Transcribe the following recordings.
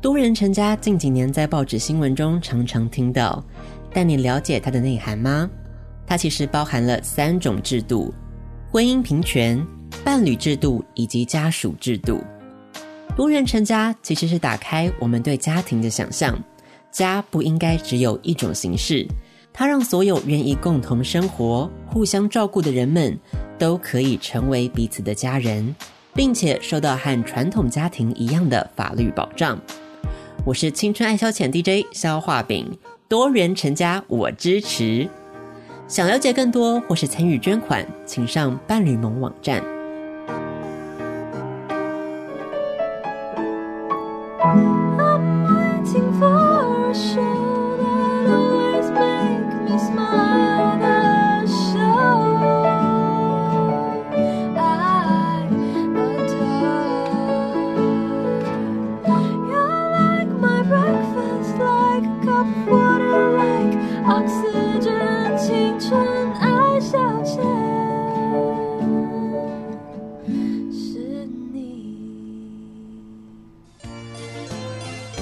多人成家近几年在报纸新闻中常常听到，但你了解它的内涵吗？它其实包含了三种制度：婚姻平权、伴侣制度以及家属制度。多人成家其实是打开我们对家庭的想象，家不应该只有一种形式，它让所有愿意共同生活、互相照顾的人们都可以成为彼此的家人，并且受到和传统家庭一样的法律保障。我是青春爱消遣 DJ 消化饼，多元成家我支持。想了解更多或是参与捐款，请上伴侣盟网站。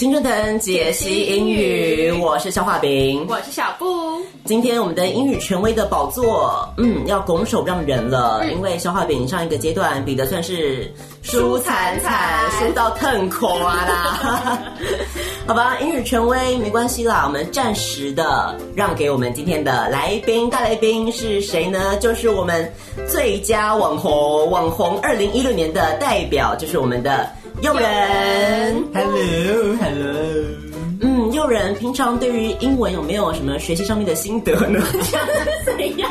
青春藤解析英语，我是消化饼，我是小布。今天我们的英语权威的宝座，嗯，要拱手让人了，嗯、因为消化饼上一个阶段比的算是输惨惨，输到疼垮啦。好吧，英语权威没关系啦，我们暂时的让给我们今天的来宾，大来宾是谁呢？就是我们最佳网红网红二零一六年的代表，就是我们的。又仁，Hello Hello，嗯，诱人，平常对于英文有没有什么学习上面的心得呢？怎样？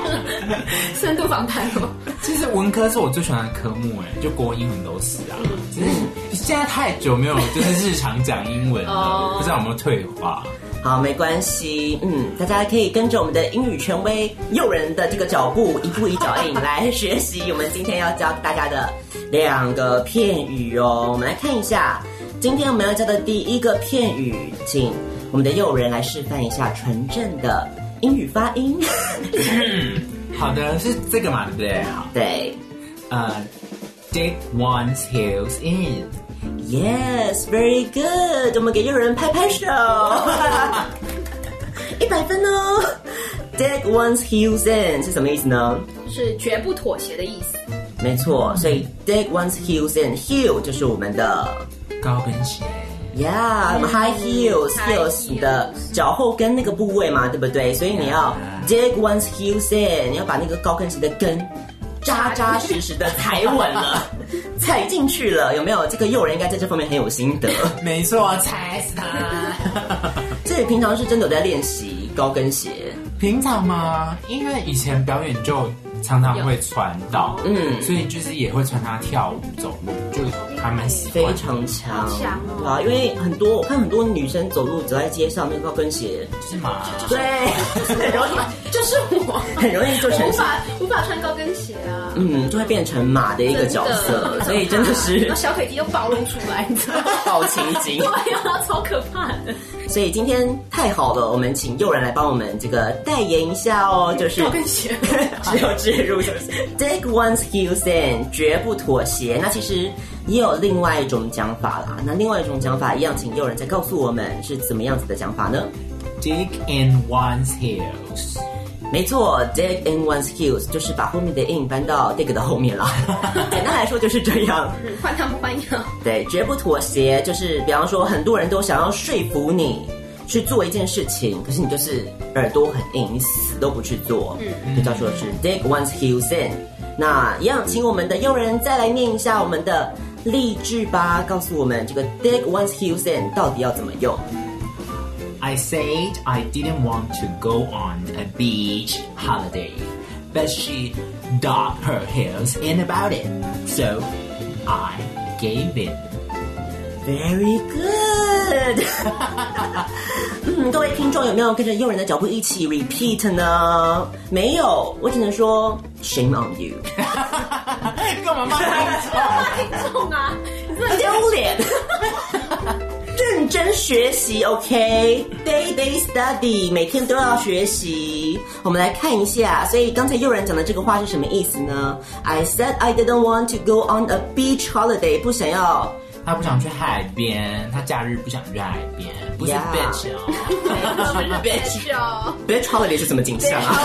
深度访谈吗。其实文科是我最喜欢的科目，哎，就国英文都是啊。只是现在太久没有就是日常讲英文了，不知道有没有退化。好，没关系，嗯，大家可以跟着我们的英语权威诱人的这个脚步，一步一脚印来学习。我们今天要教大家的。两个片语哦，我们来看一下，今天我们要教的第一个片语，请我们的诱人来示范一下纯正的英语发音。好的，是这个嘛，对不对？好，对，呃、uh,，dig one's heels in。Yes，very good。我们给又仁拍拍手，一百分哦。dig one's heels in 是什么意思呢？是绝不妥协的意思。没错，所以 dig one's heels in，heel 就是我们的高跟鞋。Yeah，high heels，heels 你的脚后跟那个部位嘛，对不对？所以你要 dig one's heels in，你要把那个高跟鞋的跟扎扎实实的踩稳了，踩进去了，有没有？这个诱人应该在这方面很有心得。没错，踩死他。这里平常是真的有在练习高跟鞋？平常吗？因为以前表演就。常常会穿到，嗯，所以就是也会穿它跳舞、走路，就还蛮喜欢。非常强，强哦！啊，因为很多我看很多女生走路走在街上，那个高跟鞋是吗？对，很容易，就是我很容易就成无法无法穿高跟鞋啊，嗯，就会变成马的一个角色，所以真的是 小腿肌都暴露出来，你知道吗？好情景，对呀，超可怕的。所以今天太好了，我们请又仁来帮我们这个代言一下哦，就是高跟鞋，只有置入就是 dig one's heels in，绝不妥协。那其实也有另外一种讲法啦。那另外一种讲法一样，请又仁再告诉我们是怎么样子的讲法呢？dig in one's heels，没错，dig in one's heels 就是把后面的 in 搬到 dig 的后面了。简单来说就是这样，换汤不换药。对，绝不妥协，就是比方说很多人都想要说服你。去做一件事情，可是你就是耳朵很硬，你死都不去做，嗯，就叫做是 dig one's heels in。那一样，请我们的佣人再来念一下我们的例句吧，告诉我们这个 dig one's heels in 到底要怎么用。I said I didn't want to go on a beach holiday, but she dug her heels in about it, so I gave in. Very good。嗯，各位听众有没有跟着诱人的脚步一起 repeat 呢？没有，我只能说 shame on you。干嘛骂听众啊？你真的丢脸。 认真学习，OK，day day study，每天都要学习。我们来看一下，所以刚才悠然讲的这个话是什么意思呢？I said I didn't want to go on a beach holiday，不想要。他不想去海边，他假日不想去海边，不是 bitch 哦，不是 bitch 哦，beach holiday 是什么景象啊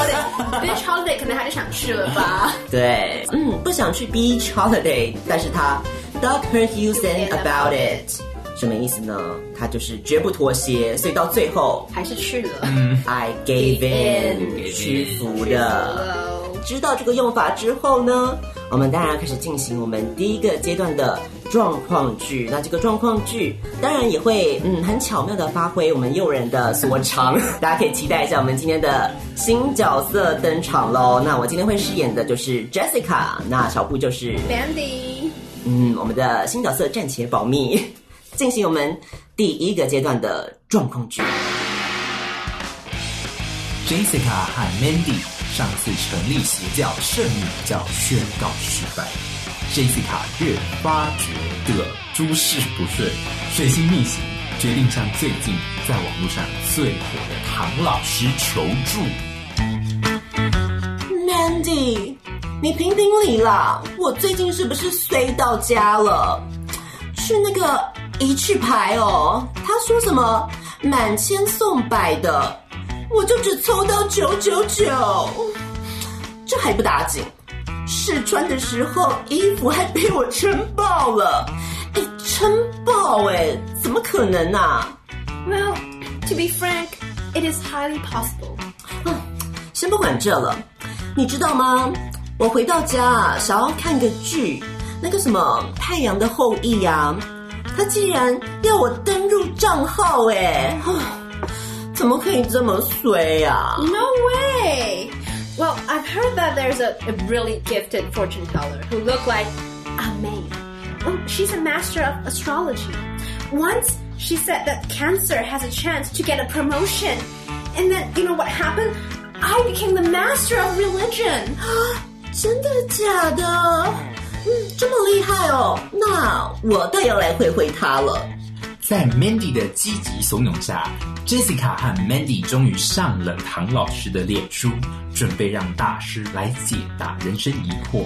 ？beach holiday 可能还是想去了吧？对，嗯，不想去 beach holiday，但是他 dug her heels in about it，什么意思呢？他就是绝不妥协，所以到最后还是去了。嗯，I gave in，屈服了。知道这个用法之后呢，我们当然要开始进行我们第一个阶段的状况句。那这个状况句当然也会嗯很巧妙的发挥我们诱人的所长，大家可以期待一下我们今天的新角色登场喽。那我今天会饰演的就是 Jessica，那小布就是 Mandy。嗯，我们的新角色暂且保密，进行我们第一个阶段的状况剧。Jessica 和 Mandy。上次成立邪教圣女教宣告失败，Jessica 越发觉得诸事不顺，水星逆行，决定向最近在网络上最火的唐老师求助。Mandy，你评评理啦！我最近是不是衰到家了？去那个一去牌哦，他说什么满千送百的。我就只抽到九九九，这还不打紧，试穿的时候衣服还被我撑爆了，哎，撑爆哎，怎么可能啊？Well, to be frank, it is highly possible. 嗯，先不管这了，你知道吗？我回到家想要看个剧，那个什么《太阳的后裔》呀，他竟然要我登入账号哎。怎么可以这么衰呀？No way! Well, I've heard that there's a, a really gifted fortune teller who look like a maid. Oh, she's a master of astrology. Once she said that Cancer has a chance to get a promotion. And then, you know what happened? I became the master of religion. 真的假的？ 嗯，这么厉害哦，那我倒要来会会他了。在 Mandy 的积极怂恿下，Jessica 和 Mandy 终于上了唐老师的脸书，准备让大师来解答人生疑惑。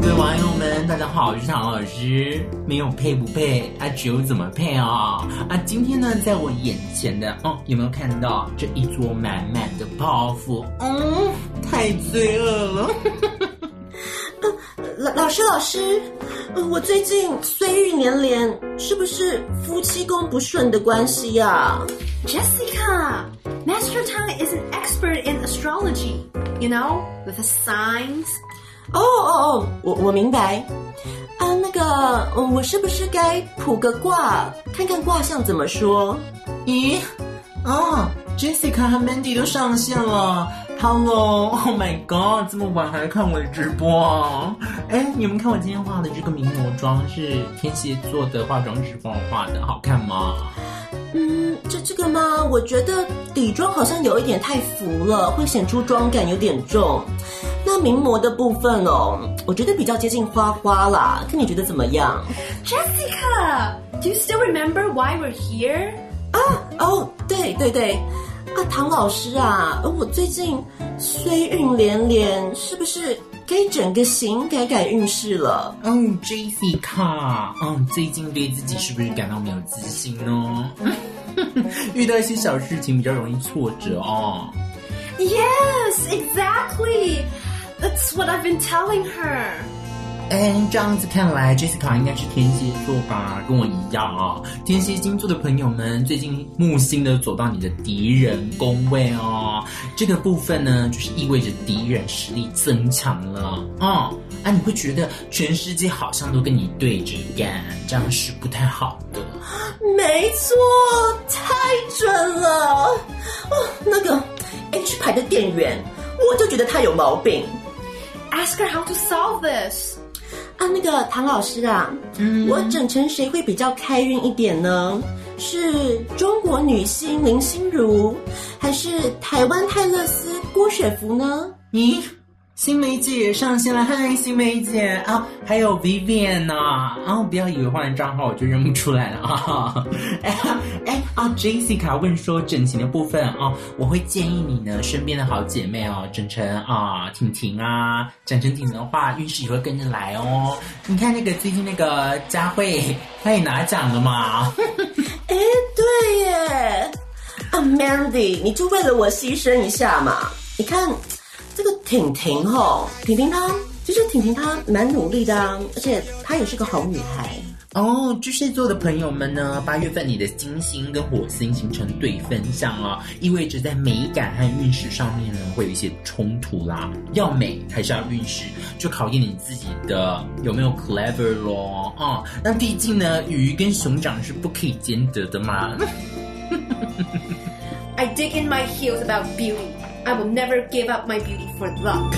各位网友们，大家好，我是唐老师。没有配不配啊，只有怎么配啊？啊，今天呢，在我眼前的哦，有没有看到这一桌满满的泡芙？嗯，太罪恶了。老老师，老师，我最近衰运连连，是不是夫妻宫不顺的关系呀、啊？Jessica，Master Tang is an expert in astrology，you know with the signs。哦哦哦，我我明白。啊，那个，我是不是该卜个卦，看看卦象怎么说？咦？哦，Jessica 和 Mandy 都上线了。Hello，Oh my God！这么晚还来看我的直播啊？哎，你们看我今天画的这个名模妆是天蝎座的化妆师帮我画的，好看吗？嗯，这这个吗？我觉得底妆好像有一点太浮了，会显出妆感有点重。那名模的部分哦，我觉得比较接近花花啦，看你觉得怎么样？Jessica，Do you still remember why we're here？啊，哦，对对对。啊，唐老师啊，我最近衰运连连，是不是该整个型改改运势了？嗯，Jessica，嗯，最近对自己是不是感到没有自信呢？遇到一些小事情比较容易挫折哦。Yes, exactly. That's what I've been telling her. 哎，这样子看来，Jessica 应该是天蝎座吧？跟我一样啊、哦。天蝎星座的朋友们，最近木星的走到你的敌人宫位哦，这个部分呢，就是意味着敌人实力增强了哦。啊，你会觉得全世界好像都跟你对着干，这样是不太好的。没错，太准了。哦，那个 H 牌的店员。我就觉得他有毛病。Ask her how to solve this. 啊，那个唐老师啊，嗯，我整成谁会比较开运一点呢？是中国女星林心如，还是台湾泰勒斯郭雪芙呢？咦，新梅姐上线了，嗨，新梅姐啊，还有 Vivian 呐，啊，不要以为换了账号我就认不出来了啊！哎哎啊，Jessica 问说整形的部分啊，我会建议你呢，身边的好姐妹哦，整成啊婷婷啊，整成婷婷的话，运势也会跟着来哦。你看那个最近那个佳慧，她也拿奖了嘛。哎，对耶，啊，Mandy，你就为了我牺牲一下嘛？你看这个婷婷吼，婷婷她其实婷婷她蛮努力的啊，而且她也是个好女孩。哦，巨蟹座的朋友们呢，八月份你的金星跟火星形成对分相啊，意味着在美感和运势上面呢，会有一些冲突啦。要美还是要运势，就考验你自己的有没有 clever 咯。啊、嗯，那毕竟呢，鱼跟熊掌是不可以兼得的嘛。I dig in my heels about beauty. I will never give up my beauty for luck.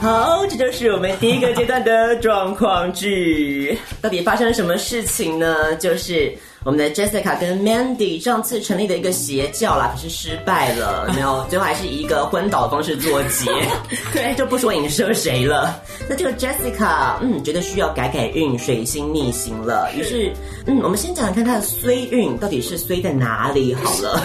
好，这就是我们第一个阶段的状况剧。到底发生了什么事情呢？就是我们的 Jessica 跟 Mandy 上次成立的一个邪教啦，可是失败了，没有，最后还是以一个昏倒的方式作结。对，就不说影射谁了。那这个 Jessica，嗯，觉得需要改改运，水星逆行了。于是，嗯，我们先讲讲看她的衰运到底是衰在哪里好了。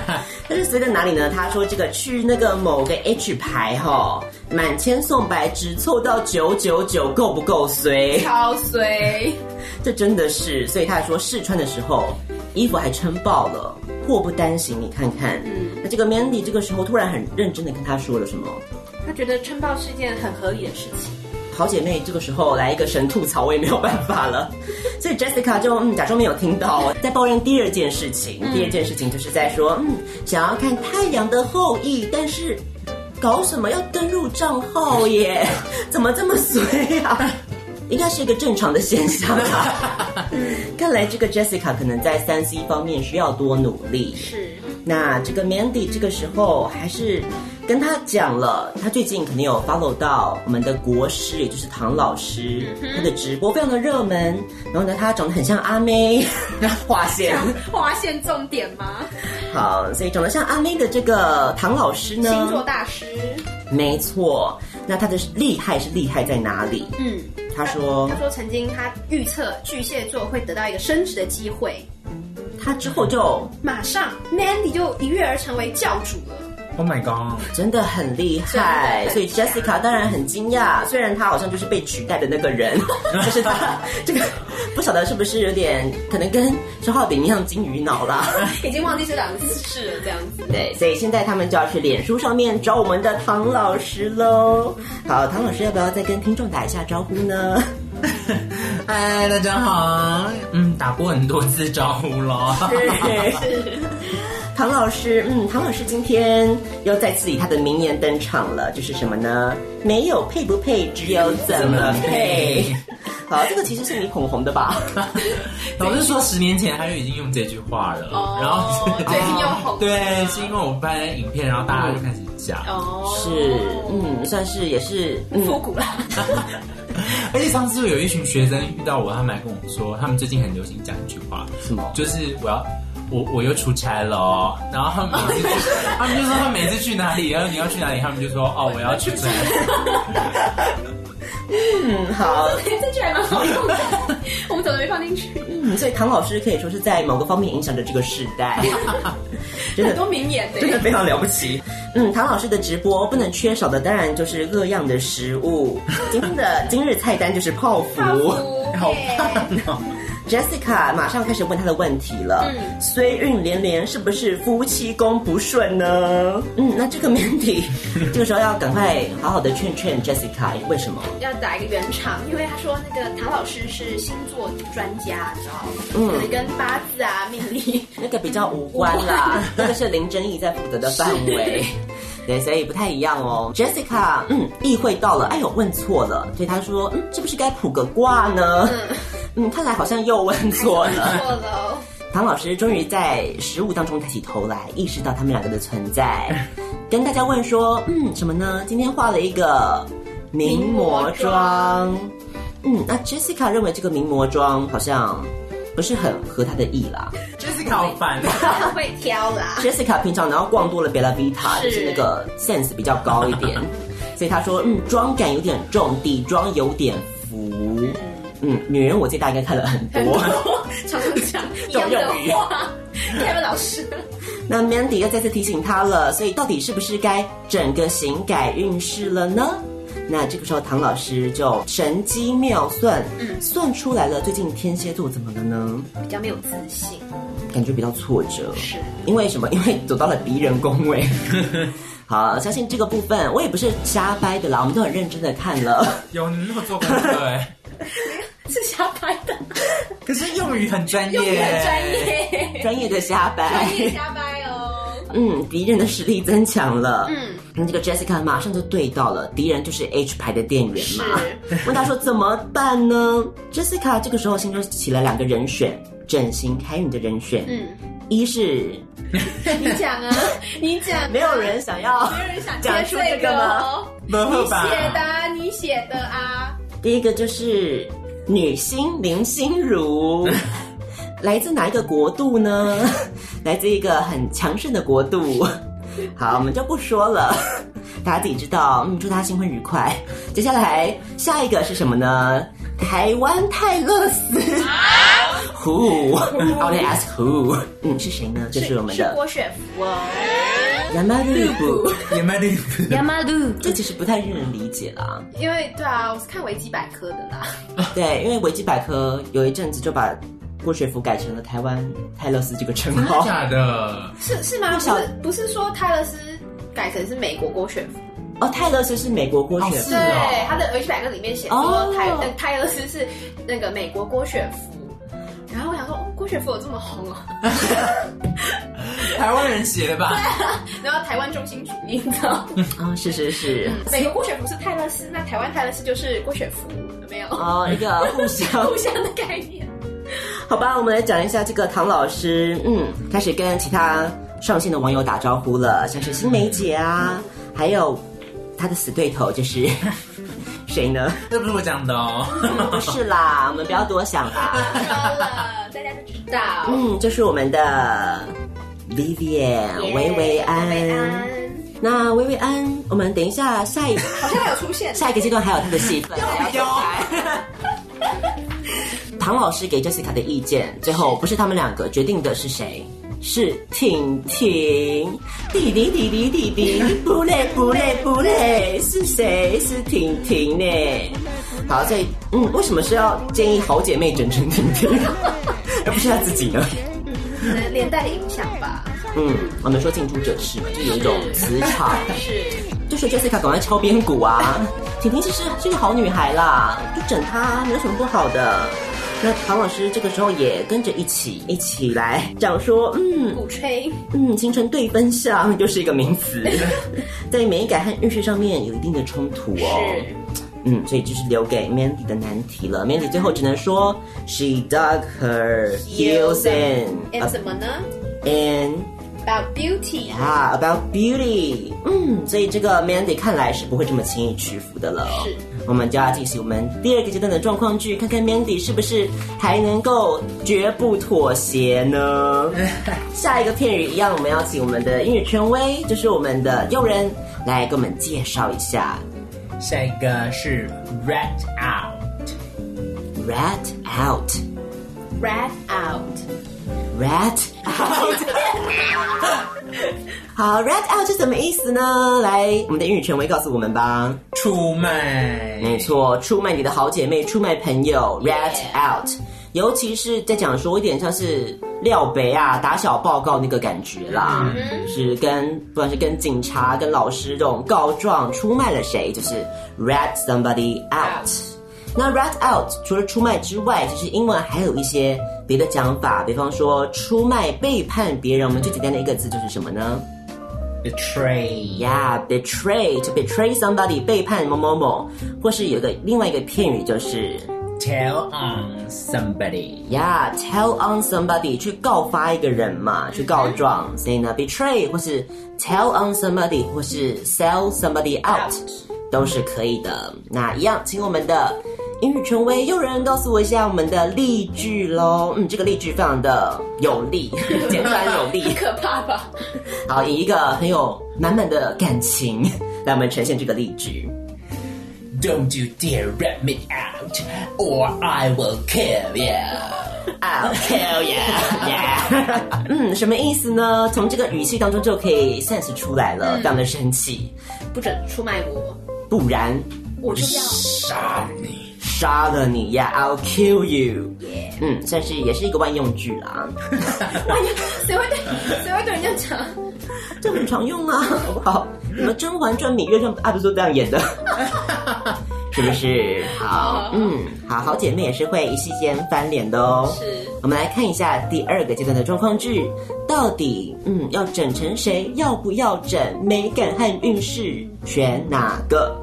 但是衰在哪里呢？他说这个去那个某个 H 牌哈。满千送百，只凑到九九九，够不够衰？超衰！这真的是，所以他还说试穿的时候，衣服还撑爆了，祸不单行。你看看，嗯，那这个 Mandy 这个时候突然很认真的跟他说了什么？他觉得撑爆是一件很合理的事情。好姐妹这个时候来一个神吐槽，我也没有办法了。所以 Jessica 就嗯假装没有听到，在抱怨第二件事情。嗯、第二件事情就是在说，嗯，想要看太阳的后裔，但是。搞什么要登录账号耶？怎么这么衰啊？应该是一个正常的现象吧。看来这个 Jessica 可能在三 C 方面需要多努力。是。那这个 Mandy 这个时候还是跟他讲了，他最近肯定有 follow 到我们的国师，也就是唐老师，他的直播非常的热门。然后呢，他长得很像阿妹，划线，划线重点吗？好，所以长得像阿妹的这个唐老师呢，星座大师，没错。那他的厉害是厉害在哪里？嗯，他说，他说曾经他预测巨蟹座会得到一个升职的机会，他之后就马上 Mandy 就一跃而成为教主了。Oh my god，真的很厉害，所以 Jessica 当然很惊讶。虽然他好像就是被取代的那个人，就是他这个不晓得是不是有点可能跟周浩鼎一样金鱼脑啦，已经忘记这两个姿势了这样子。对，所以现在他们就要去脸书上面找我们的唐老师喽。好，唐老师要不要再跟听众打一下招呼呢？嗨，大家好，嗯，打过很多次招呼了。唐老师，嗯，唐老师今天又再次以他的名言登场了，就是什么呢？没有配不配，只有怎么配。好，这个其实是你捧红的吧？老师说十年前他就已经用这句话了，哦、然后 最近又红。对，是因为我们拍影片，然后大家就开始讲。哦，是，嗯，算是也是复古了。而且上次有一群学生遇到我，他们还跟我说，他们最近很流行讲一句话，什么？就是我要。我我又出差了哦，然后他们每次去，他们就说他每次去哪里，然后你要去哪里，他们就说哦，我要去这。嗯，好，这句还蛮好用的，我们怎么没放进去？嗯，所以唐老师可以说是在某个方面影响着这个时代，真的很多名言，真的非常了不起。嗯，唐老师的直播不能缺少的，当然就是各样的食物。今天的今日菜单就是泡芙，泡芙好棒哦。Jessica 马上开始问他的问题了。嗯，虽运连连，是不是夫妻宫不顺呢？嗯，那这个 Mandy 这个时候要赶快好好的劝劝 Jessica，为什么？要打一个圆场，因为他说那个唐老师是星座专家，你知道吗？嗯，可能跟八字啊、命理 那个比较无关啦，那个是林真义在负责的范围。对，所以不太一样哦。Jessica，嗯，意会到了，哎呦，问错了，所以他说，嗯，是不是该卜个卦呢？嗯。嗯，看来好像又问错了。错了。唐老师终于在食物当中抬起头来，意识到他们两个的存在，跟大家问说：“嗯，什么呢？今天画了一个名模妆。嗯，那 Jessica 认为这个名模妆好像不是很合她的意啦。Jessica 好烦很会挑啦。Jessica 平常然后逛多了 Bella Vita，就是那个 sense 比较高一点，所以她说：嗯，妆感有点重，底妆有点浮。嗯，女人我最大应该看了很多。常常讲一样的话，凯文老师。那 Mandy 又再次提醒他了，所以到底是不是该整个行改运势了呢？那这个时候唐老师就神机妙算，嗯，算出来了，最近天蝎座怎么了呢？比较没有自信，感觉比较挫折，是因为什么？因为走到了敌人宫位。好，相信这个部分我也不是瞎掰的啦，我们都很认真的看了。有你那么做功课哎。是瞎掰的，可是用语很专业，用语很专业，专业的瞎掰，专业瞎掰哦。嗯，敌人的实力增强了。嗯，那这个 Jessica 马上就对到了，敌人就是 H 牌的店员嘛。问他说怎么办呢？Jessica 这个时候心中起了两个人选，整形开运的人选。嗯，一是你讲啊，你讲，没有人想要，没有人想讲出这个吗？你写的，你写的啊。第一个就是。女星林心如，来自哪一个国度呢？来自一个很强盛的国度。好，我们就不说了，大家自己知道。嗯，祝他新婚愉快。接下来下一个是什么呢？台湾泰勒斯。Who？I want to ask who？嗯，是谁呢？就是我们的郭雪芙哦。亚麻绿布，亚麻绿布，亚麻绿，这其实不太让人理解啦。因为对啊，我是看维基百科的啦。对，因为维基百科有一阵子就把郭雪芙改成了台湾泰勒斯这个称号。真的假的？是是吗？不是不是说泰勒斯改成是美国郭雪芙？哦，泰勒斯是美国郭雪芙。对，他的维基百科里面写说泰泰勒斯是那个美国郭雪芙。然后我想说，哦，郭雪芙有这么红哦？台湾人写的吧？对啊，然后台湾中心主义，你知道？啊、哦，是是是。美国郭雪芙是泰勒斯，那台湾泰勒斯就是郭雪芙，有没有？哦，一个 互相互相的概念。好吧，我们来讲一下这个唐老师，嗯，开始跟其他上线的网友打招呼了，像是新梅姐啊，还有他的死对头就是。谁呢？这不是我讲的哦。不是啦，我们不要多想啦。了，大家都知道。嗯，就是我们的 Vivian 薇薇安。那薇薇安，我们等一下下一好像还有出现，下一个阶段还有他的戏份。有。唐老师给 Jessica 的意见，最后不是他们两个决定的是谁？是婷婷，弟弟弟弟弟弟，不累不累不累，是谁？是婷婷呢？好，所以嗯，为什么是要建议好姐妹整成婷婷，而不是她自己呢？嗯，连带的影响吧。嗯，我们说近朱者赤嘛，就有一种磁场。是，就说 Jessica 赶快敲边鼓啊！婷婷其实是一个好女孩啦，就整她没有什么不好的。那唐老师这个时候也跟着一起一起来讲说，嗯，鼓吹，嗯，形成对分相又 是一个名词，在美感和运势上面有一定的冲突哦。是，嗯，所以就是留给 Mandy 的难题了。Mandy 最后只能说，She dug her heels in，and 什么呢？and About beauty 啊，About beauty，嗯，所以这个 Mandy 看来是不会这么轻易屈服的了。是，我们就要进行我们第二个阶段的状况剧，看看 Mandy 是不是还能够绝不妥协呢？下一个片语一样，我们要请我们的英语权威，就是我们的诱人，来给我们介绍一下。下一个是 rat out，rat out，rat out，rat out。好，rat out 是什么意思呢？来，我们的英语权威告诉我们吧。出卖，没错，出卖你的好姐妹，出卖朋友，rat out。尤其是在讲说一点像是廖北啊，打小报告那个感觉啦，是跟不管是跟警察、跟老师这种告状，出卖了谁，就是 rat somebody out。那 rat out 除了出卖之外，其实英文还有一些别的讲法，比方说出卖、背叛别人，我们最简单的一个字就是什么呢？betray，yeah，betray，to betray somebody，背叛某某某，或是有个另外一个片语就是 tell on somebody。呀、yeah,，tell on somebody 去告发一个人嘛，去告状。所以呢，betray 或是 tell on somebody 或是 sell somebody out 都是可以的。那一样，请我们的英语权威又仁告诉我一下我们的例句喽。嗯，这个例句非常的有力，简单有力，可怕吧？好，以一个很有满满的感情来我们呈现这个例句。Don't you dare rat me out, or I will kill you. I'll kill you. Yeah. 嗯，什么意思呢？从这个语气当中就可以 sense 出来了，嗯、非常的生气，不准出卖我，不然我就要杀你，杀了你呀 I'll kill you. 嗯，算是也是一个万用句啦。万用，谁会对谁会对人家讲？这很常用啊，好不好？什么《甄嬛传》芈月传》啊不是都这样演的？是不是？好，嗯，好好姐妹也是会一夕间翻脸的哦。是，我们来看一下第二个阶段的状况句，到底嗯要整成谁？要不要整？美感和运势选哪个？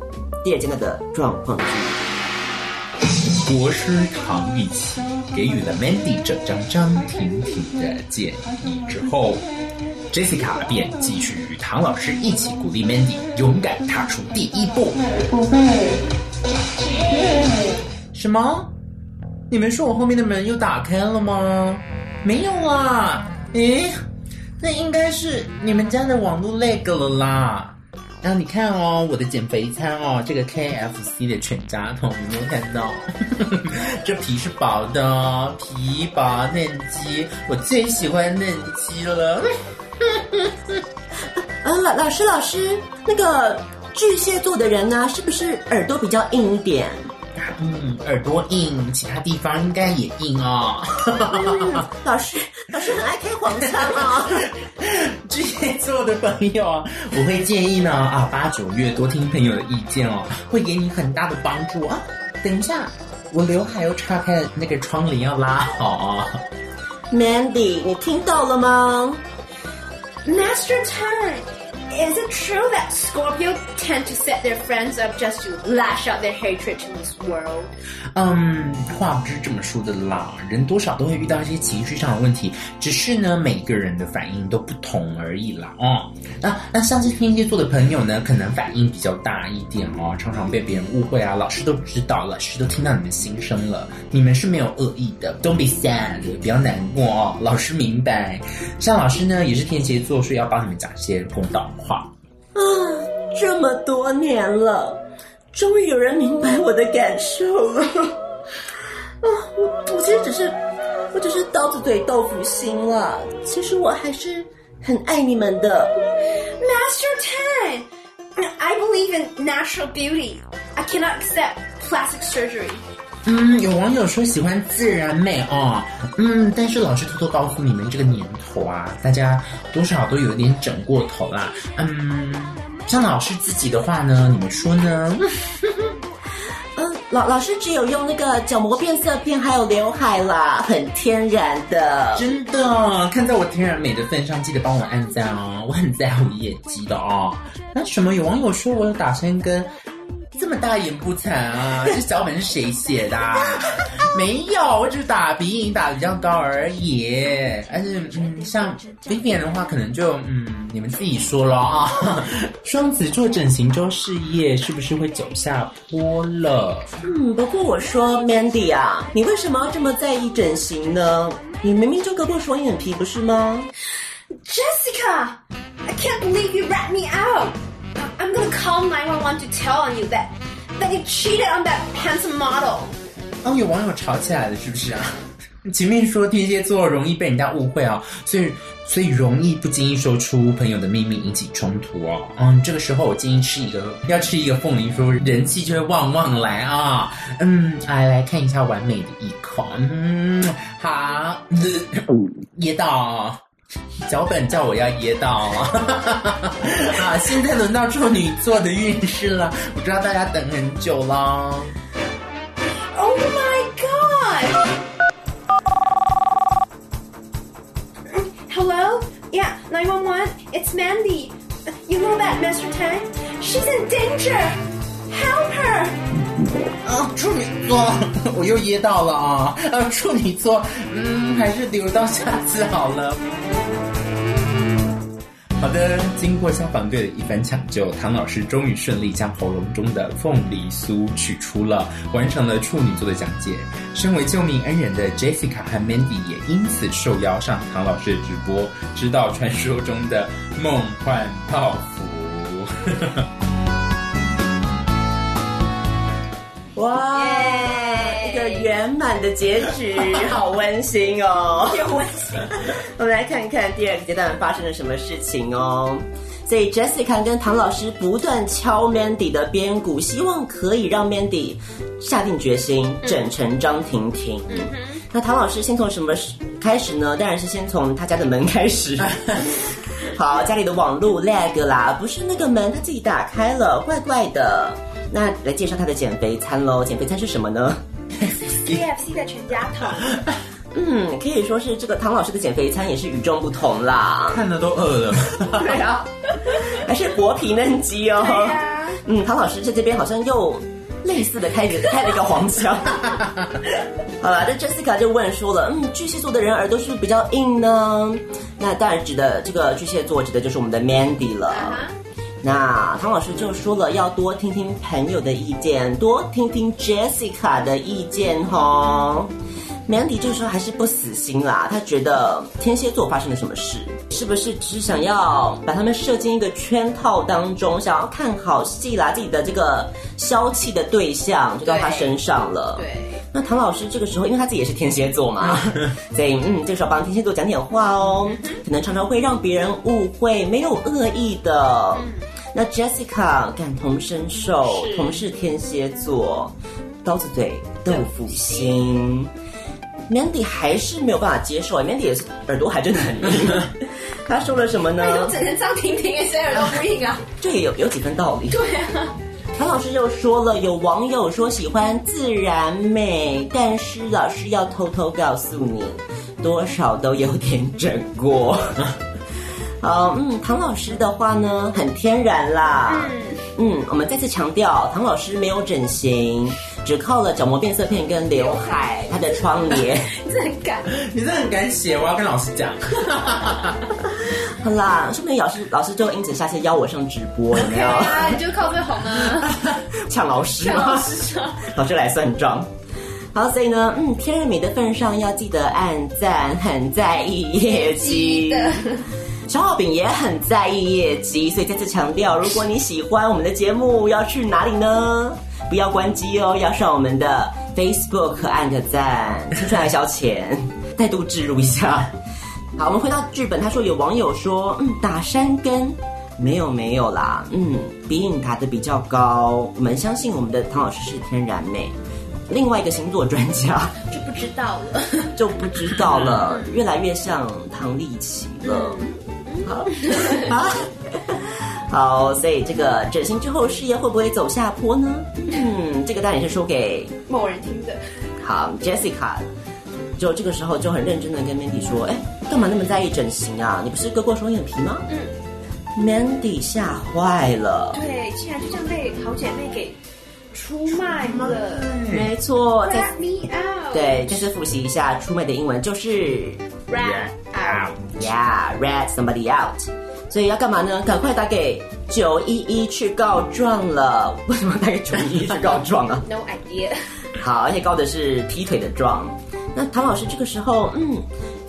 第二阶段的状况句。国师唐玉琪给予了 Mandy 整张张婷婷的建议之后。Jessica 便继续与唐老师一起鼓励 Mandy 勇敢踏出第一步。什么？你们说我后面的门又打开了吗？没有啊。诶，那应该是你们家的网络 lag 了啦。然后你看哦，我的减肥餐哦，这个 KFC 的全家桶，你没有看到？这皮是薄的，哦皮薄嫩鸡，我最喜欢嫩鸡了。嗯，老老师老师，那个巨蟹座的人呢，是不是耳朵比较硬一点？嗯，耳朵硬，其他地方应该也硬哦。嗯、老师，老师很爱开黄腔啊、哦。巨蟹座的朋友啊，我会建议呢啊，八九月多听朋友的意见哦，会给你很大的帮助啊。等一下，我刘海又岔开了，那个窗帘要拉好啊。Mandy，你听到了吗？Master Tang, is it true that Scorpio tend to set their friends up just to lash out their hatred to this world? 嗯，话不是这么说的啦，人多少都会遇到一些情绪上的问题，只是呢，每个人的反应都不同而已啦。哦，那那像是天蝎座的朋友呢，可能反应比较大一点哦，常常被别人误会啊，老师都知道，老师都听到你们心声了，你们是没有恶意的，Don't be sad，不要难过哦，老师明白。像老师呢，也是天蝎座。所以要帮你们讲一些公道话啊！这么多年了，终于有人明白我的感受了啊！我我其实只是，我只是刀子嘴豆腐心了。其实我还是很爱你们的。Master Tang, I believe in natural beauty. I cannot accept plastic surgery. 嗯，有网友说喜欢自然美哦，嗯，但是老师偷偷告诉你们，这个年头啊，大家多少都有点整过头啦。嗯，像老师自己的话呢，你们说呢？嗯，老老师只有用那个角膜变色片，还有刘海啦，很天然的。真的，看在我天然美的份上，记得帮我按赞哦，我很在乎业绩的哦。那什么，有网友说我有打深根。这么大言不惭啊！这脚本是谁写的？没有，我只是打鼻影打的比较高而已。但是，嗯，像 Vivian 的话，可能就嗯，你们自己说了啊。双子座整形周事业是不是会走下坡了？嗯，不过我说 Mandy 啊，你为什么要这么在意整形呢？你明明就割过双眼皮，不是吗？Jessica，I can't believe you rat me out. I'm gonna call 911 to tell on you that that you cheated on that handsome model. 哦，有网友吵起来了，是不是啊？前面说天蝎座容易被人家误会啊，所以所以容易不经意说出朋友的秘密，引起冲突哦。嗯，这个时候我建议吃一个，要吃一个凤梨酥，人气就会旺旺来啊。嗯，来来看一下完美的一口。嗯，好，噎到。脚本叫我要噎到啊！现在轮到处女座的运势了，我知道大家等很久了。Oh my god! Hello? Yeah, 911. It's Mandy. You know that Master Tang? She's in danger. Help her! 啊，处女座，我又噎到了啊！啊，处女座，嗯，还是留到下次好了。好的，经过消防队的一番抢救，唐老师终于顺利将喉咙中的凤梨酥取出了，完成了处女座的讲解。身为救命恩人的 Jessica 和 Mandy 也因此受邀上唐老师的直播，知道传说中的梦幻泡芙。哇圆满的结局，好温馨哦！有温馨。我们来看看第二个阶段发生了什么事情哦。所以 Jessica 跟唐老师不断敲 Mandy 的边鼓，希望可以让 Mandy 下定决心整成张婷婷。嗯哼。那唐老师先从什么开始呢？当然是先从他家的门开始。好，家里的网路 lag 啦，不是那个门他自己打开了，怪怪的。那来介绍他的减肥餐喽。减肥餐是什么呢？KFC 的全家桶。嗯，可以说是这个唐老师的减肥餐也是与众不同啦。看着都饿了。对啊，还是薄皮嫩鸡哦。啊。嗯，唐老师在这边好像又类似的开了开了一个黄腔。好了，那 Jessica 就问说了，嗯，巨蟹座的人耳朵是不是比较硬呢？那当然指的这个巨蟹座指的就是我们的 Mandy 了。Uh-huh. 那唐老师就说了，要多听听朋友的意见，多听听 Jessica 的意见哦。Mandy 这个时候还是不死心啦，他觉得天蝎座发生了什么事？是不是只想要把他们设进一个圈套当中，想要看好戏啦？自己的这个消气的对象就到他身上了。对。对那唐老师这个时候，因为他自己也是天蝎座嘛，所以嗯，这个时候帮天蝎座讲点话哦，可能常常会让别人误会，没有恶意的。那 Jessica 感同身受，同是天蝎座，刀子嘴豆腐心。Mandy 还是没有办法接受，Mandy 也是耳朵还真的很硬。他说了什么呢？我整成张婷婷，谁耳朵不硬啊？这也有有几分道理。对啊，唐老师又说了，有网友说喜欢自然美，但是老师要偷偷告诉你，多少都有点整过。好，嗯，唐老师的话呢，很天然啦。嗯，嗯，我们再次强调，唐老师没有整形，只靠了角膜变色片跟刘海，他的窗帘。你真很敢，你这很敢写，我要跟老师讲。好啦，说不定老师老师就因此下次邀我上直播，有没有？啊，你就靠最红啊，抢老师，抢老师，老师来算账。好，所以呢，嗯，天然美的份上要记得按赞，很在意业绩的。小浩饼也很在意业绩，所以再次强调，如果你喜欢我们的节目，要去哪里呢？不要关机哦，要上我们的 Facebook 按个赞，青春爱消遣，再度置入一下。好，我们回到剧本，他说有网友说，嗯，打山根没有没有啦，嗯，鼻影打的比较高，我们相信我们的唐老师是天然美。另外一个星座专家 就不知道了，就不知道了，越来越像唐立淇了。好，好，好，所以这个整形之后事业会不会走下坡呢？嗯，这个当然是说给某人听的。好，Jessica，就这个时候就很认真的跟 Mandy 说：“哎，干嘛那么在意整形啊？你不是割过双眼皮吗？”嗯，Mandy 吓坏了。对，竟然就这样被好姐妹给出卖了。没错，Rat me out。对，就是复习一下出卖的英文就是 Rat out。Yeah，rat somebody out，所以要干嘛呢？赶快打给九一一去告状了。为什么打给九一一去告状啊？No idea。好，而且告的是劈腿的状。那唐老师这个时候，嗯，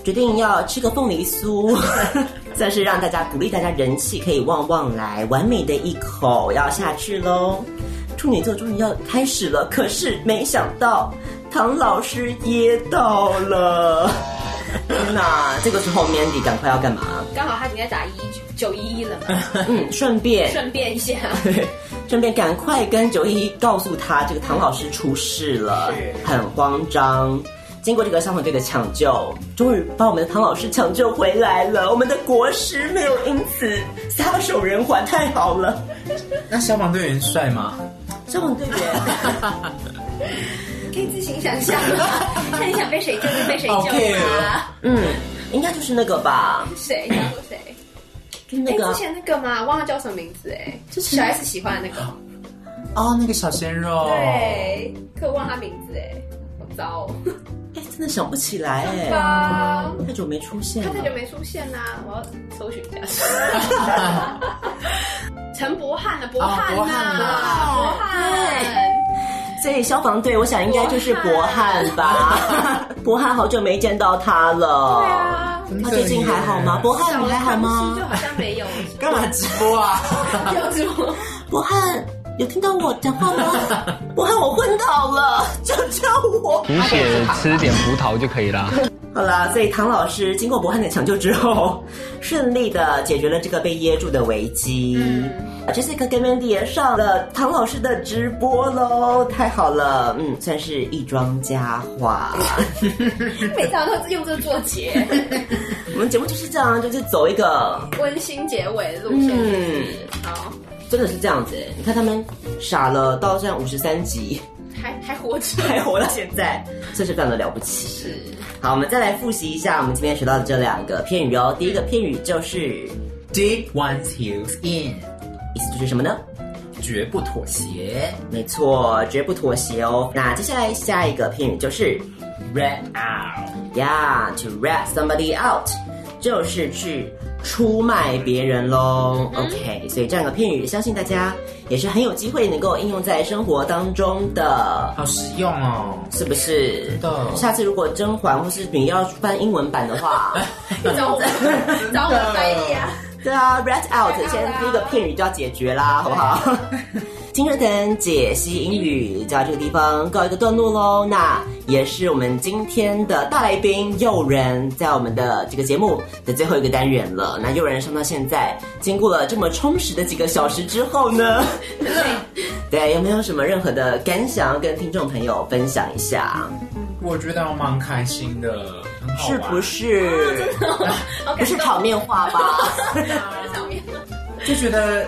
决定要吃个凤梨酥，算是让大家鼓励大家人气可以旺旺来，完美的一口要下去喽。处女座终于要开始了，可是没想到唐老师噎到了。天哪，这个时候 Mandy 赶快要干嘛？刚好他已经在打一九一一了嘛。嗯，顺便顺便一下，顺便赶快跟九一一告诉他，这个唐老师出事了，很慌张。经过这个消防队的抢救，终于把我们的唐老师抢救回来了。我们的国师没有因此撒手人寰，太好了。那消防队员帅吗？消防队员。可以自行想象，看你想被谁救就被谁救吧。Okay. 嗯，应该就是那个吧。谁叫做谁？那个、欸、之前那个吗？忘了叫什么名字哎，就是小 S 喜欢的那个。哦，那个小鲜肉，对，可我忘他名字哎，好糟哦，哎，真的想不起来哎，啊，太久没出现了，他太久没出现啦，我要搜寻一下。陈柏翰的柏翰呐，柏翰，所以消防队，我想应该就是博翰吧。博翰好久没见到他了，对啊，他最近还好吗？博翰你还好吗？就好像没有，干嘛直播啊？有直播？博翰有听到我讲话吗？博翰我昏倒了，救救我！补血吃点葡萄就可以了。好啦，所以唐老师经过博翰的抢救之后，顺利的解决了这个被噎住的危机。嗯，Jessica 跟 Mandy 也上了唐老师的直播喽，太好了，嗯，算是一桩佳话。每场都是用这个做结，我们节目就是这样，就是走一个 温馨结尾的路线。嗯，好，真的是这样子。你看他们傻了到现在五十三集，还还活着，还活到现在，这是非常的了不起。是。好，我们再来复习一下我们今天学到的这两个片语哦。第一个片语就是 dig one's heels in，意思就是什么呢？绝不妥协。没错，绝不妥协哦。那接下来下一个片语就是 rat out。Yeah，to rat somebody out，就是去出卖别人喽。OK，所以这样个片语，相信大家也是很有机会能够应用在生活当中的。好实用哦，是不是？是的。下次如果甄嬛或是你要翻英文版的话，找我 找我翻译啊。对啊，rat out，先第一个片语就要解决啦，好不好？青春藤解析英语就到这个地方告一个段落喽。那也是我们今天的大来宾诱人，在我们的这个节目的最后一个单元了。那诱人上到现在，经过了这么充实的几个小时之后呢，对，有没有什么任何的感想要跟听众朋友分享一下？我觉得我蛮开心的，很好玩，是不是？不是场面话吧？就觉得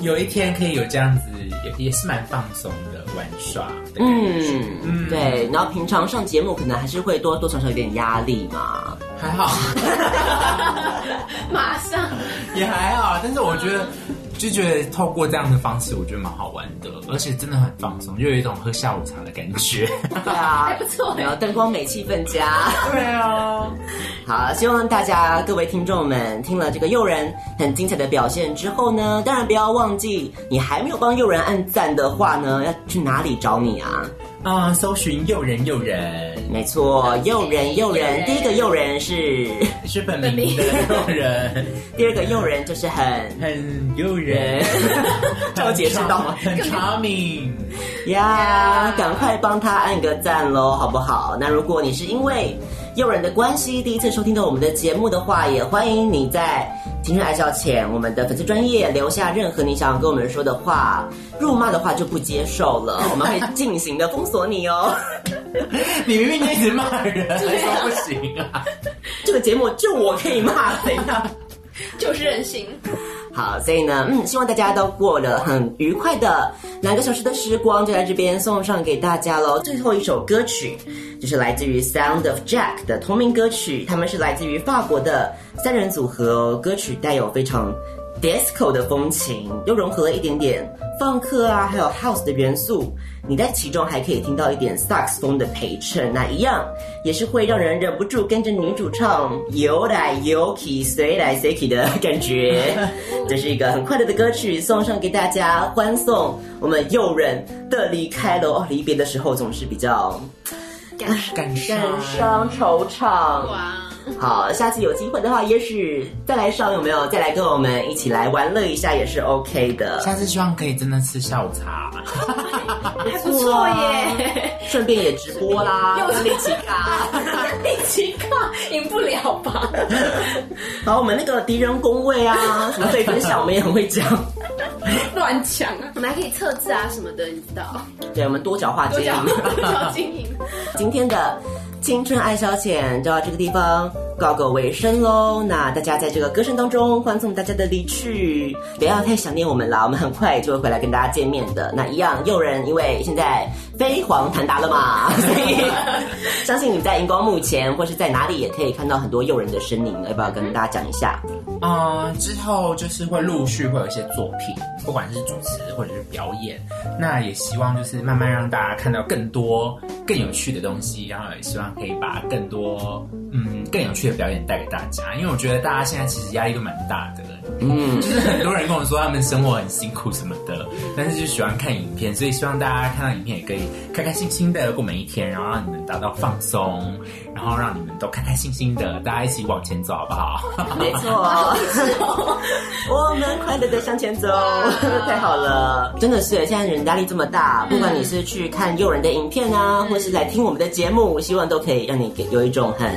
有一天可以有这样子。也也是蛮放松的玩耍的嗯，嗯，对。然后平常上节目可能还是会多多少少有点压力嘛，还好，马上也还好。但是我觉得，就觉得透过这样的方式，我觉得蛮好玩的，而且真的很放松，就有一种喝下午茶的感觉。对啊，还不错。然后灯光美，气氛佳。对啊。好，希望大家各位听众们听了这个诱人很精彩的表现之后呢，当然不要忘记，你还没有帮诱人按赞的话呢，要去哪里找你啊？啊、嗯，搜寻诱人诱人，没错，诱人诱人。第一个诱人是 是本名的诱人，第二个诱人就是很很诱人，这我解释到吗？很 charming 呀，赶快帮他按个赞喽，好不好？那如果你是因为诱人的关系，第一次收听到我们的节目的话，也欢迎你在青春爱笑前我们的粉丝专业留下任何你想要跟我们说的话，辱骂的话就不接受了，我们会进行的封锁你哦。你明明就一直骂人，还说不行啊？这个节目就我可以骂，怎样？就是任性。好，所以呢，嗯，希望大家都过了很愉快的两个小时的时光，就在这边送上给大家喽。最后一首歌曲就是来自于 Sound of Jack 的同名歌曲，他们是来自于法国的三人组合哦。歌曲带有非常 disco 的风情，又融合了一点点放克啊，还有 house 的元素。你在其中还可以听到一点萨克斯风的陪衬，那一样也是会让人忍不住跟着女主唱游来游去、随来随去的感觉。这是一个很快乐的歌曲，送上给大家，欢送我们诱人的离开了哦。离别的时候总是比较感感伤、惆怅。好，下次有机会的话，也许再来上有没有？再来跟我们一起来玩乐一下也是 OK 的。下次希望可以真的吃下午茶，还不错耶。顺便也直播啦，又是力气卡，力气卡赢不了吧？好，我们那个敌人工位啊，什么对分享，我们也很会讲，乱讲啊。我们还可以测字啊什么的，你知道？对，我们多角化经营，多角经营。今天的。青春爱消遣就到这个地方告个尾声喽。那大家在这个歌声当中欢送大家的离去，不要太想念我们啦，我们很快就会回来跟大家见面的。那一样，诱人因为现在飞黄腾达了嘛，所 以相信你在荧光幕前或是在哪里也可以看到很多诱人的身影，要不要跟大家讲一下？啊、呃，之后就是会陆续会有一些作品，不管是主持或者是表演，那也希望就是慢慢让大家看到更多更有趣的东西，然后也希望可以把更多嗯更有趣的表演带给大家，因为我觉得大家现在其实压力都蛮大的，嗯，就是很多人跟我说他们生活很辛苦什么的，但是就喜欢看影片，所以希望大家看到影片也可以开开心心的过每一天，然后让你们达到放松，然后让你们都开开心心的，大家一起往前走，好不好？没错。我们快乐的向前走，太好了！真的是，现在人压力这么大，不管你是去看诱人的影片啊，或是来听我们的节目，希望都可以让你给有一种很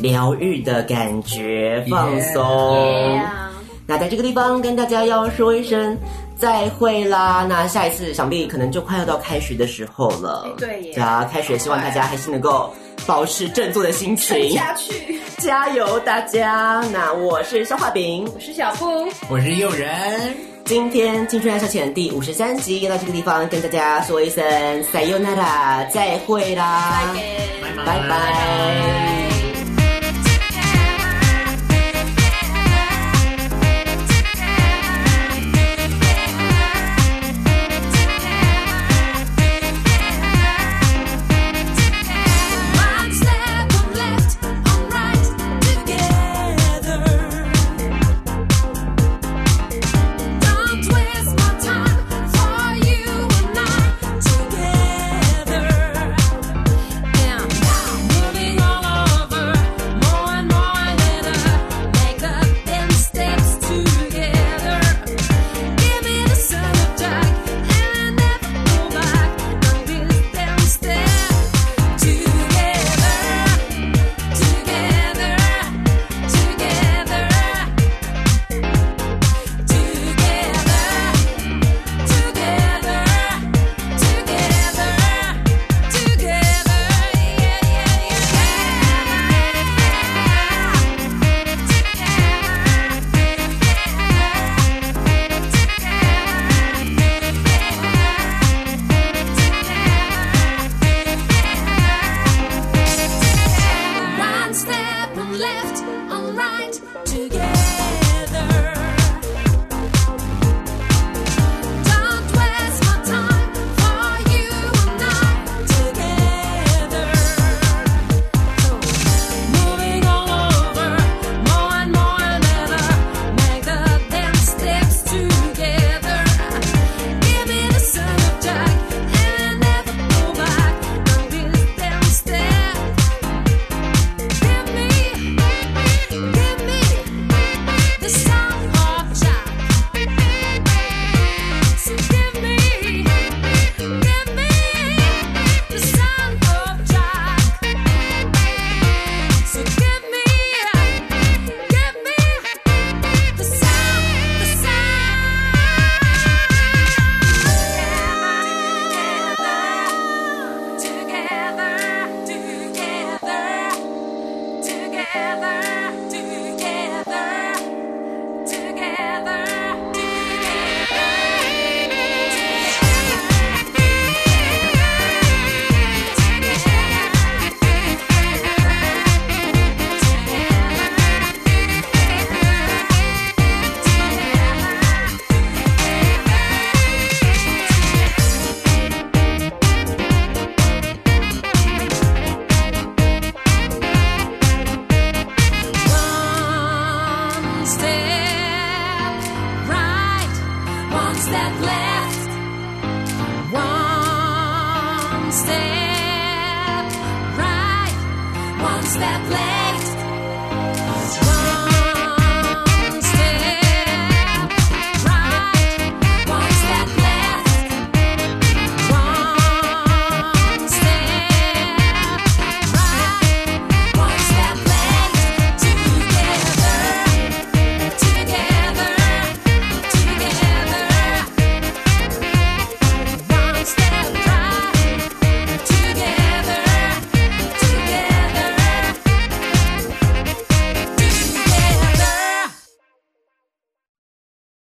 疗愈的感觉，放松。Yeah. Yeah. 那在这个地方跟大家要说一声再会啦！那下一次想必可能就快要到开学的时候了。对耶，啊，开学希望大家还是能够。保持振作的心情，下去，加油，大家！那我是消化饼，我是小布，我是诱人。今天青春爱消遣第五十三集，到这个地方跟大家说一声 Sayonara，再会啦，拜拜。